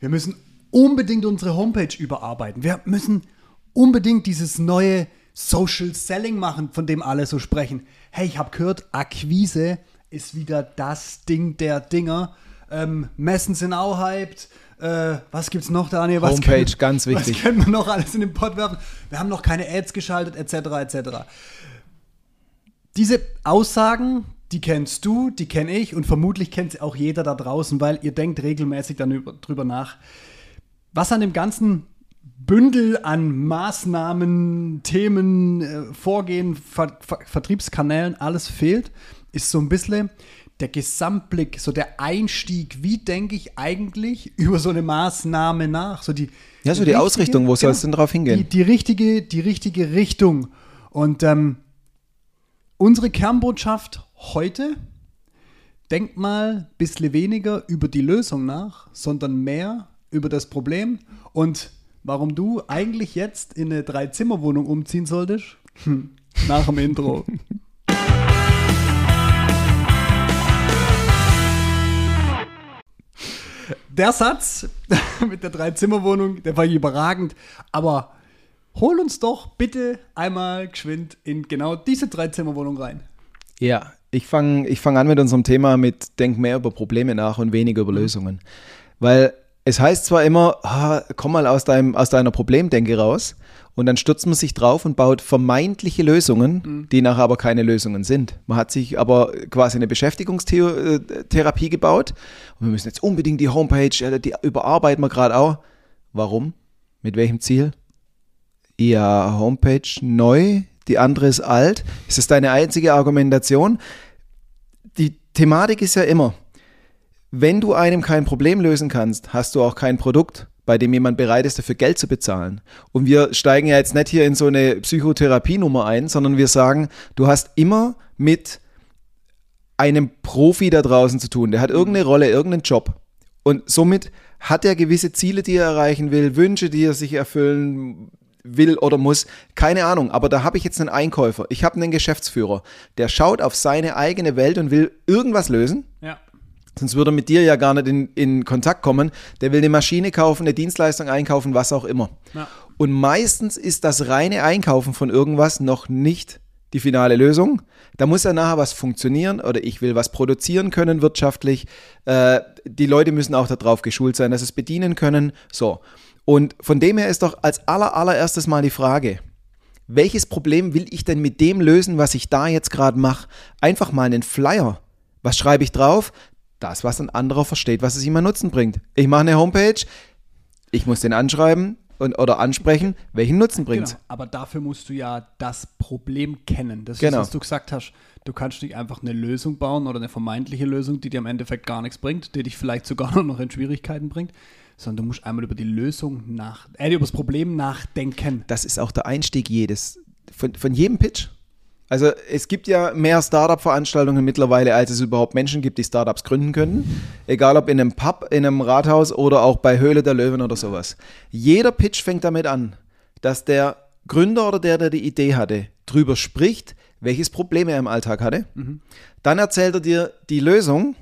wir müssen unbedingt unsere Homepage überarbeiten. Wir müssen unbedingt dieses neue Social Selling machen, von dem alle so sprechen. Hey, ich habe gehört, Akquise ist wieder das Ding der Dinger. Ähm, Messen sind auch hyped. Äh, was gibt's noch, Daniel? Was Homepage, können, ganz wichtig. Was können wir noch alles in den Pod werfen? Wir haben noch keine Ads geschaltet, etc., etc. Diese Aussagen, die kennst du, die kenne ich und vermutlich kennt sie auch jeder da draußen, weil ihr denkt regelmäßig dann über, drüber nach. Was an dem ganzen Bündel an Maßnahmen, Themen, äh, Vorgehen, Ver Ver Vertriebskanälen, alles fehlt, ist so ein bisschen der Gesamtblick, so der Einstieg, wie denke ich eigentlich über so eine Maßnahme nach? So die, ja, so die, die Ausrichtung, wo soll es denn drauf hingehen? Die, die, richtige, die richtige Richtung. Und ähm, unsere Kernbotschaft heute, denkt mal ein bisschen weniger über die Lösung nach, sondern mehr über das Problem und warum du eigentlich jetzt in eine Drei-Zimmer-Wohnung umziehen solltest. Hm, nach dem Intro. Der Satz mit der Drei-Zimmer-Wohnung, der war überragend, aber hol uns doch bitte einmal geschwind in genau diese Drei-Zimmer-Wohnung rein. Ja, ich fange ich fang an mit unserem Thema mit Denk mehr über Probleme nach und weniger über mhm. Lösungen. Weil es heißt zwar immer, ah, komm mal aus, deinem, aus deiner Problemdenke raus und dann stürzt man sich drauf und baut vermeintliche Lösungen, mhm. die nachher aber keine Lösungen sind. Man hat sich aber quasi eine Beschäftigungstherapie gebaut und wir müssen jetzt unbedingt die Homepage, die überarbeiten wir gerade auch. Warum? Mit welchem Ziel? Ja, Homepage neu, die andere ist alt. Ist das deine einzige Argumentation? Die Thematik ist ja immer, wenn du einem kein Problem lösen kannst, hast du auch kein Produkt, bei dem jemand bereit ist, dafür Geld zu bezahlen. Und wir steigen ja jetzt nicht hier in so eine Psychotherapie-Nummer ein, sondern wir sagen, du hast immer mit einem Profi da draußen zu tun. Der hat irgendeine Rolle, irgendeinen Job. Und somit hat er gewisse Ziele, die er erreichen will, Wünsche, die er sich erfüllen will oder muss. Keine Ahnung, aber da habe ich jetzt einen Einkäufer. Ich habe einen Geschäftsführer, der schaut auf seine eigene Welt und will irgendwas lösen. Ja. Sonst würde er mit dir ja gar nicht in, in Kontakt kommen. Der will eine Maschine kaufen, eine Dienstleistung einkaufen, was auch immer. Ja. Und meistens ist das reine Einkaufen von irgendwas noch nicht die finale Lösung. Da muss ja nachher was funktionieren oder ich will was produzieren können wirtschaftlich. Äh, die Leute müssen auch darauf geschult sein, dass sie es bedienen können. So. Und von dem her ist doch als aller, allererstes mal die Frage, welches Problem will ich denn mit dem lösen, was ich da jetzt gerade mache? Einfach mal einen Flyer. Was schreibe ich drauf? Das, was ein anderer versteht, was es ihm an Nutzen bringt. Ich mache eine Homepage, ich muss den anschreiben und, oder ansprechen, welchen Nutzen bringt genau. Aber dafür musst du ja das Problem kennen. Das genau. ist, was du gesagt hast. Du kannst nicht einfach eine Lösung bauen oder eine vermeintliche Lösung, die dir im Endeffekt gar nichts bringt, die dich vielleicht sogar noch in Schwierigkeiten bringt, sondern du musst einmal über die Lösung nach, äh, über das Problem nachdenken. Das ist auch der Einstieg jedes, von, von jedem Pitch. Also es gibt ja mehr Startup-Veranstaltungen mittlerweile, als es überhaupt Menschen gibt, die Startups gründen können. Egal ob in einem Pub, in einem Rathaus oder auch bei Höhle der Löwen oder sowas. Jeder Pitch fängt damit an, dass der Gründer oder der, der die Idee hatte, drüber spricht, welches Problem er im Alltag hatte. Mhm. Dann erzählt er dir die Lösung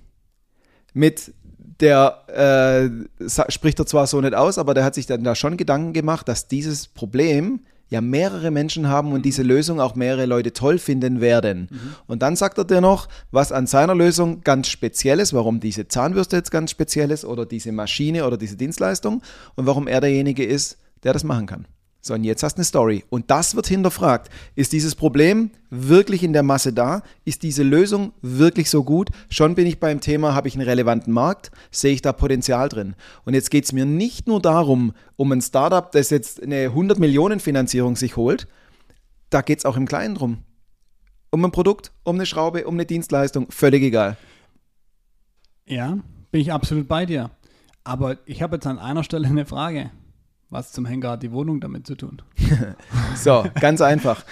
mit der äh, spricht er zwar so nicht aus, aber der hat sich dann da schon Gedanken gemacht, dass dieses Problem ja mehrere Menschen haben und diese Lösung auch mehrere Leute toll finden werden. Mhm. Und dann sagt er dir noch, was an seiner Lösung ganz speziell ist, warum diese Zahnbürste jetzt ganz speziell ist oder diese Maschine oder diese Dienstleistung und warum er derjenige ist, der das machen kann. So, und jetzt hast du eine Story. Und das wird hinterfragt. Ist dieses Problem wirklich in der Masse da? Ist diese Lösung wirklich so gut? Schon bin ich beim Thema, habe ich einen relevanten Markt? Sehe ich da Potenzial drin? Und jetzt geht es mir nicht nur darum, um ein Startup, das jetzt eine 100 Millionen Finanzierung sich holt. Da geht es auch im Kleinen drum. Um ein Produkt, um eine Schraube, um eine Dienstleistung, völlig egal. Ja, bin ich absolut bei dir. Aber ich habe jetzt an einer Stelle eine Frage. Was zum Henker hat die Wohnung damit zu tun? so, ganz einfach.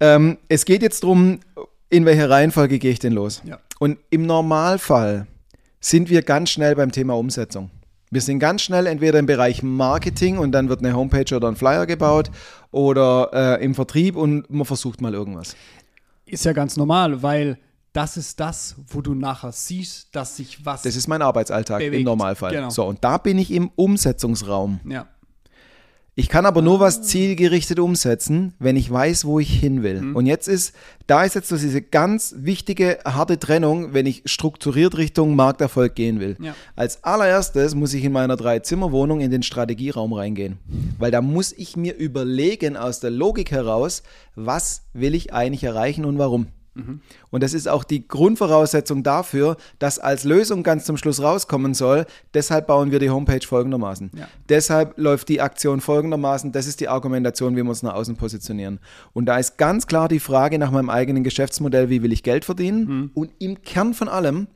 Ähm, es geht jetzt darum, in welcher Reihenfolge gehe ich denn los? Ja. Und im Normalfall sind wir ganz schnell beim Thema Umsetzung. Wir sind ganz schnell entweder im Bereich Marketing und dann wird eine Homepage oder ein Flyer gebaut oder äh, im Vertrieb und man versucht mal irgendwas. Ist ja ganz normal, weil das ist das, wo du nachher siehst, dass sich was. Das ist mein Arbeitsalltag Bewegt. im Normalfall. Genau. So, und da bin ich im Umsetzungsraum. ja. Ich kann aber nur Ah. was zielgerichtet umsetzen, wenn ich weiß, wo ich hin will. Mhm. Und jetzt ist, da ist jetzt so diese ganz wichtige, harte Trennung, wenn ich strukturiert Richtung Markterfolg gehen will. Ja. Als allererstes muss ich in meiner Drei-Zimmer-Wohnung in den Strategieraum reingehen. Weil da muss ich mir überlegen aus der Logik heraus, was will ich eigentlich erreichen und warum. Und das ist auch die Grundvoraussetzung dafür, dass als Lösung ganz zum Schluss rauskommen soll. Deshalb bauen wir die Homepage folgendermaßen. Ja. Deshalb läuft die Aktion folgendermaßen. Das ist die Argumentation, wie wir uns nach außen positionieren. Und da ist ganz klar die Frage nach meinem eigenen Geschäftsmodell, wie will ich Geld verdienen? Und im Kern von allem,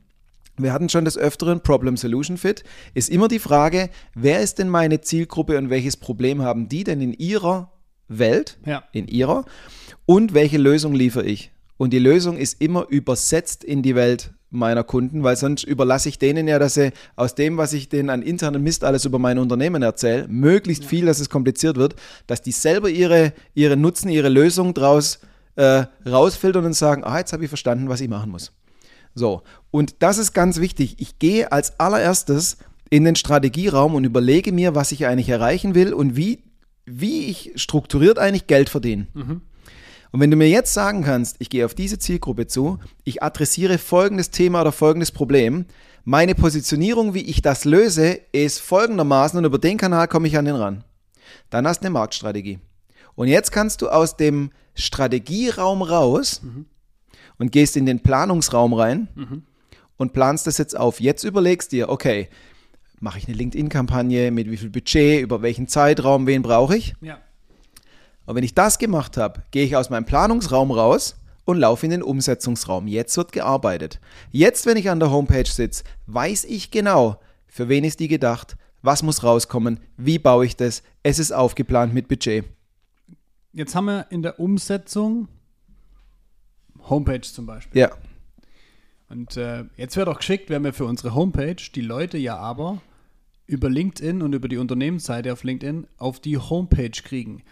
wir hatten schon des Öfteren Problem-Solution-Fit, ist immer die Frage, wer ist denn meine Zielgruppe und welches Problem haben die denn in ihrer Welt, Ja. in ihrer, und welche Lösung liefere ich? Und die Lösung ist immer übersetzt in die Welt meiner Kunden, weil sonst überlasse ich denen ja, dass sie aus dem, was ich denen an internen Mist alles über mein Unternehmen erzähle, möglichst viel, dass es kompliziert wird, dass die selber ihre, ihre Nutzen, ihre Lösung draus äh, rausfiltern und sagen, ah, jetzt habe ich verstanden, was ich machen muss. So, und das ist ganz wichtig. Ich gehe als allererstes in den Strategieraum und überlege mir, was ich eigentlich erreichen will und wie, wie ich strukturiert eigentlich Geld verdiene. Und wenn du mir jetzt sagen kannst, ich gehe auf diese Zielgruppe zu, ich adressiere folgendes Thema oder folgendes Problem, meine Positionierung, wie ich das löse, ist folgendermaßen und über den Kanal komme ich an den ran. Dann hast du eine Marktstrategie. Und jetzt kannst du aus dem Strategieraum raus und gehst in den Planungsraum rein und planst das jetzt auf. Jetzt überlegst dir, okay, mache ich eine LinkedIn-Kampagne, mit wie viel Budget, über welchen Zeitraum, wen brauche ich? Ja. Und wenn ich das gemacht habe, gehe ich aus meinem Planungsraum raus und laufe in den Umsetzungsraum. Jetzt wird gearbeitet. Jetzt, wenn ich an der Homepage sitze, weiß ich genau, für wen ist die gedacht, was muss rauskommen, wie baue ich das, es ist aufgeplant mit Budget. Jetzt haben wir in der Umsetzung Homepage zum Beispiel. Ja, Und äh, jetzt wäre doch geschickt, wenn wir für unsere Homepage die Leute ja aber über LinkedIn und über die Unternehmensseite auf LinkedIn auf die Homepage kriegen.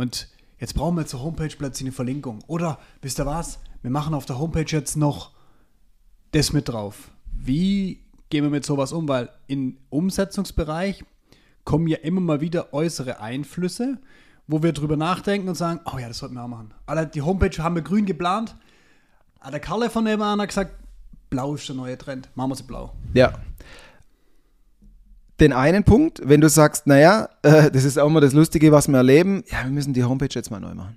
Und jetzt brauchen wir zur Homepage plötzlich eine Verlinkung. Oder, wisst ihr was? Wir machen auf der Homepage jetzt noch das mit drauf. Wie gehen wir mit sowas um? Weil im Umsetzungsbereich kommen ja immer mal wieder äußere Einflüsse, wo wir drüber nachdenken und sagen, oh ja, das sollten wir auch machen. Alter, die Homepage haben wir grün geplant. Ah, Der Karle von nebenan hat gesagt, blau ist der neue Trend. Machen wir sie blau. ja. Den einen Punkt, wenn du sagst, naja, äh, das ist auch immer das Lustige, was wir erleben, ja, wir müssen die Homepage jetzt mal neu machen.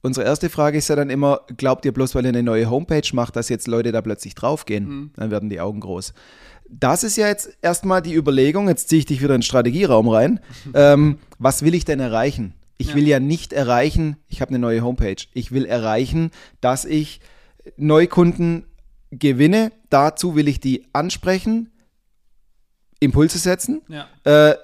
Unsere erste Frage ist ja dann immer, glaubt ihr bloß, weil ihr eine neue Homepage macht, dass jetzt Leute da plötzlich draufgehen? Dann werden die Augen groß. Das ist ja jetzt erstmal die Überlegung, jetzt ziehe ich dich wieder in den Strategieraum rein. ähm, was will ich denn erreichen? Ich Ja. will ja nicht erreichen, ich habe eine neue Homepage. Ich will erreichen, dass ich Neukunden gewinne. Dazu will ich die ansprechen, Impulse setzen. Ja. Äh,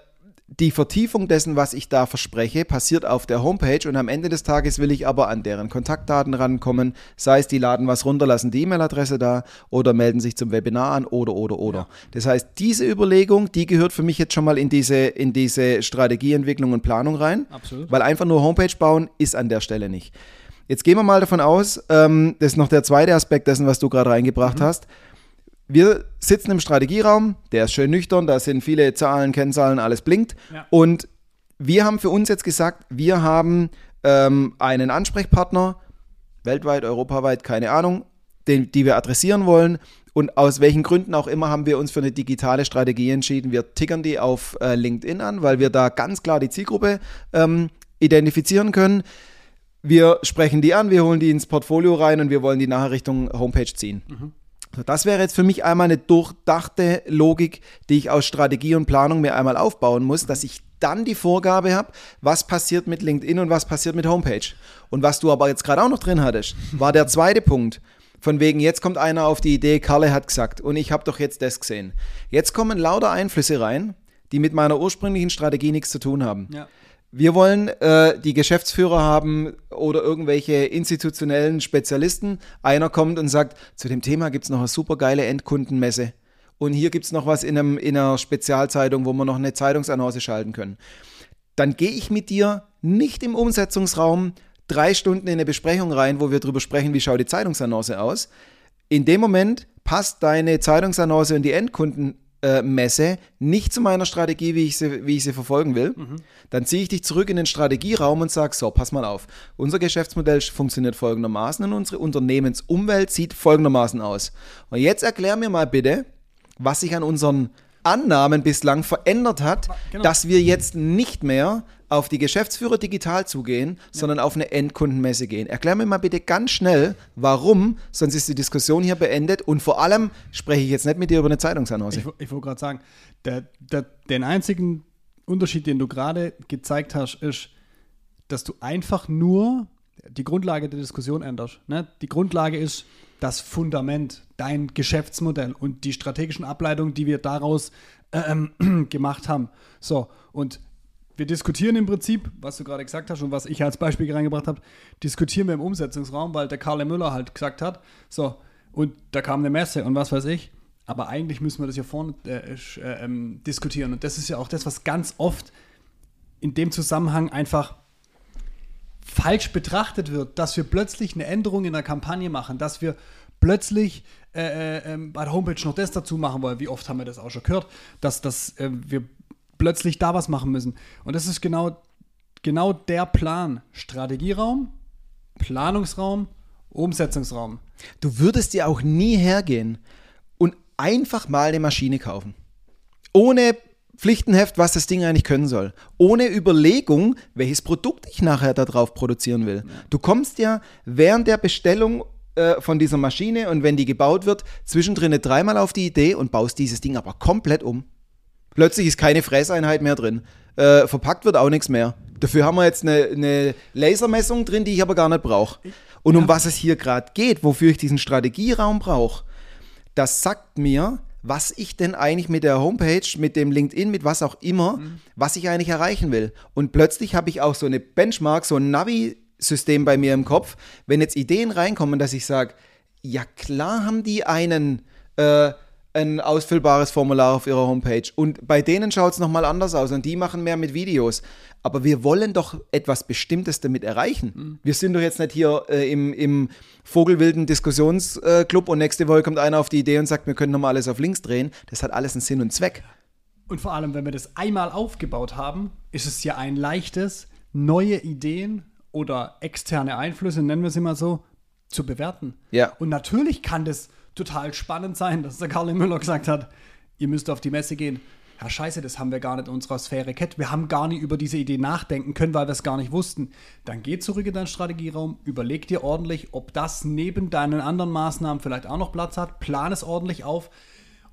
die Vertiefung dessen, was ich da verspreche, passiert auf der Homepage und am Ende des Tages will ich aber an deren Kontaktdaten rankommen, sei es die laden was runter, lassen die E-Mail-Adresse da oder melden sich zum Webinar an oder oder oder. Ja. Das heißt, diese Überlegung, die gehört für mich jetzt schon mal in diese, in diese Strategieentwicklung und Planung rein, Absolut. weil einfach nur Homepage bauen ist an der Stelle nicht. Jetzt gehen wir mal davon aus, ähm, das ist noch der zweite Aspekt dessen, was du gerade reingebracht hast. Wir sitzen im Strategieraum, der ist schön nüchtern, da sind viele Zahlen, Kennzahlen, alles blinkt. Ja. Und wir haben für uns jetzt gesagt, wir haben ähm, einen Ansprechpartner, weltweit, europaweit, keine Ahnung, den, die wir adressieren wollen. Und aus welchen Gründen auch immer haben wir uns für eine digitale Strategie entschieden. Wir tickern die auf äh, LinkedIn an, weil wir da ganz klar die Zielgruppe ähm, identifizieren können. Wir sprechen die an, wir holen die ins Portfolio rein und wir wollen die nachher Richtung Homepage ziehen. So, Das wäre jetzt für mich einmal eine durchdachte Logik, die ich aus Strategie und Planung mir einmal aufbauen muss, dass ich dann die Vorgabe habe, was passiert mit LinkedIn und was passiert mit Homepage. Und was du aber jetzt gerade auch noch drin hattest, war der zweite Punkt. Von wegen, jetzt kommt einer auf die Idee, Karle hat gesagt und ich habe doch jetzt das gesehen. Jetzt kommen lauter Einflüsse rein, die mit meiner ursprünglichen Strategie nichts zu tun haben. Ja. Wir wollen äh, die Geschäftsführer haben oder irgendwelche institutionellen Spezialisten. Einer kommt und sagt, zu dem Thema gibt es noch eine super geile Endkundenmesse. Und hier gibt es noch was in, einem, in einer Spezialzeitung, wo wir noch eine Zeitungsannonce schalten können. Dann gehe ich mit dir nicht im Umsetzungsraum drei Stunden in eine Besprechung rein, wo wir darüber sprechen, wie schaut die Zeitungsannonce aus. In dem Moment passt deine Zeitungsannonce und die Endkundenmesse nicht zu meiner Strategie, wie ich sie, wie ich sie verfolgen will. Dann ziehe ich dich zurück in den Strategieraum und sage, so, pass mal auf. Unser Geschäftsmodell funktioniert folgendermaßen und unsere Unternehmensumwelt sieht folgendermaßen aus. Und jetzt erklär mir mal bitte, was sich an unseren Annahmen bislang verändert hat, Genau. dass wir jetzt nicht mehr auf die Geschäftsführer digital zugehen, sondern auf eine Endkundenmesse gehen. Erklär mir mal bitte ganz schnell, warum, sonst ist die Diskussion hier beendet und vor allem spreche ich jetzt nicht mit dir über eine Zeitungsannonce. Ich, ich wollte gerade sagen, der, der, den einzigen Unterschied, den du gerade gezeigt hast, ist, dass du einfach nur die Grundlage der Diskussion änderst. Ne? Die Grundlage ist das Fundament, dein Geschäftsmodell und die strategischen Ableitungen, die wir daraus ähm, gemacht haben. So, und wir diskutieren im Prinzip, was du gerade gesagt hast und was ich als Beispiel reingebracht habe, diskutieren wir im Umsetzungsraum, weil der Karl Müller halt gesagt hat, so, und da kam eine Messe und was weiß ich. Aber eigentlich müssen wir das hier vorne äh, äh, ähm, diskutieren. Und das ist ja auch das, was ganz oft in dem Zusammenhang einfach falsch betrachtet wird, dass wir plötzlich eine Änderung in der Kampagne machen, dass wir plötzlich äh, äh, ähm, bei der Homepage noch das dazu machen wollen. Wie oft haben wir das auch schon gehört, dass, dass äh, wir plötzlich da was machen müssen. Und das ist genau, genau der Plan. Strategieraum, Planungsraum, Umsetzungsraum. Du würdest dir auch nie hergehen und einfach mal eine Maschine kaufen. Ohne Pflichtenheft, was das Ding eigentlich können soll. Ohne Überlegung, welches Produkt ich nachher darauf produzieren will. Du kommst ja während der Bestellung äh, von dieser Maschine und wenn die gebaut wird, zwischendrin dreimal auf die Idee und baust dieses Ding aber komplett um. Plötzlich ist keine Fräseinheit mehr drin. Äh, verpackt wird auch nichts mehr. Dafür haben wir jetzt eine, eine Lasermessung drin, die ich aber gar nicht brauche. Und um was es hier gerade geht, wofür ich diesen Strategieraum brauche, das sagt mir, was ich denn eigentlich mit der Homepage, mit dem LinkedIn, mit was auch immer, was ich eigentlich erreichen will. Und plötzlich habe ich auch so eine Benchmark, so ein Navi-System bei mir im Kopf. Wenn jetzt Ideen reinkommen, dass ich sage, ja klar haben die einen, äh, ein ausfüllbares Formular auf ihrer Homepage. Und bei denen schaut es nochmal anders aus und die machen mehr mit Videos. Aber wir wollen doch etwas Bestimmtes damit erreichen. Wir sind doch jetzt nicht hier äh, im, im vogelwilden Diskussionsclub und nächste Woche kommt einer auf die Idee und sagt, wir können nochmal alles auf links drehen. Das hat alles einen Sinn und Zweck. Und vor allem, wenn wir das einmal aufgebaut haben, ist es ja ein leichtes, neue Ideen oder externe Einflüsse, nennen wir sie mal so, zu bewerten. Ja. Und natürlich kann das total spannend sein, dass der Karl Müller gesagt hat, ihr müsst auf die Messe gehen. Ja, scheiße, das haben wir gar nicht in unserer Sphäre kennt. Wir haben gar nicht über diese Idee nachdenken können, weil wir es gar nicht wussten. Dann geh zurück in deinen Strategieraum, überleg dir ordentlich, ob das neben deinen anderen Maßnahmen vielleicht auch noch Platz hat, plan es ordentlich auf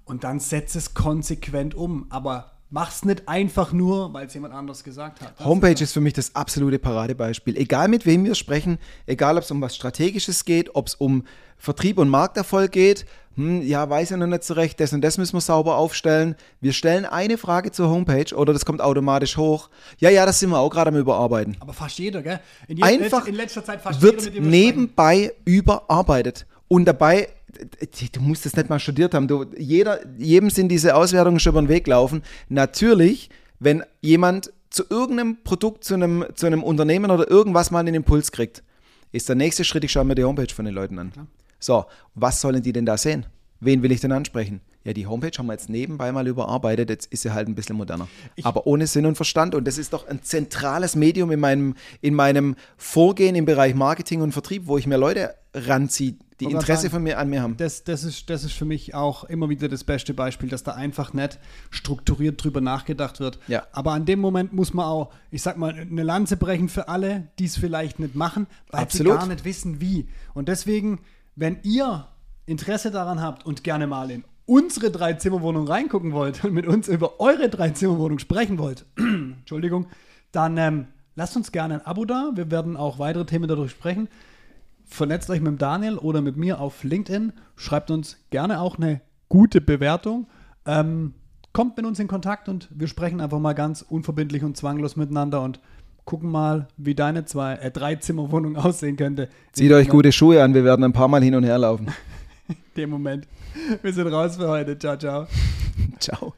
und dann setz es konsequent um. Aber mach's nicht einfach nur, weil es jemand anderes gesagt hat. Das Homepage ist für mich das absolute Paradebeispiel. Egal mit wem wir sprechen, egal ob es um was Strategisches geht, ob es um Vertrieb und Markterfolg geht, hm, ja, weiß ich noch nicht so recht, das und das müssen wir sauber aufstellen. Wir stellen eine Frage zur Homepage oder das kommt automatisch hoch. Ja, ja, das sind wir auch gerade am Überarbeiten. Aber fast jeder, gell? Einfach in letzter Zeit fast jeder, wird mit dem wir nebenbei überarbeitet. Und dabei, du musst das nicht mal studiert haben, du, jeder, jedem sind diese Auswertungen schon über den Weg gelaufen. Natürlich, wenn jemand zu irgendeinem Produkt, zu einem, zu einem Unternehmen oder irgendwas mal einen Impuls kriegt, ist der nächste Schritt, ich schaue mir die Homepage von den Leuten an. So, was sollen die denn da sehen? Wen will ich denn ansprechen? Ja, die Homepage haben wir jetzt nebenbei mal überarbeitet, jetzt ist sie halt ein bisschen moderner. Aber ohne Sinn und Verstand. Und das ist doch ein zentrales Medium in meinem, in meinem Vorgehen im Bereich Marketing und Vertrieb, wo ich mir Leute ranziehe, die Interesse sagen, von mir an mir haben. Das, das, ist, das ist für mich auch immer wieder das beste Beispiel, dass da einfach nicht strukturiert drüber nachgedacht wird. Ja. Aber an dem Moment muss man auch, ich sag mal, eine Lanze brechen für alle, die es vielleicht nicht machen, weil Absolut. sie gar nicht wissen, wie. Und deswegen, wenn ihr Interesse daran habt und gerne mal in unsere Drei-Zimmer-Wohnung reingucken wollt und mit uns über eure Drei-Zimmer-Wohnung sprechen wollt, Entschuldigung, dann ähm, lasst uns gerne ein Abo da. Wir werden auch weitere Themen dadurch sprechen. Vernetzt euch mit Daniel oder mit mir auf LinkedIn. Schreibt uns gerne auch eine gute Bewertung. Ähm, kommt mit uns in Kontakt und wir sprechen einfach mal ganz unverbindlich und zwanglos miteinander und gucken mal, wie deine zwei, äh, drei Zimmerwohnung aussehen könnte. Zieht euch gute Schuhe an, wir werden ein paar Mal hin und her laufen. In dem Moment. Wir sind raus für heute. Ciao, ciao. Ciao.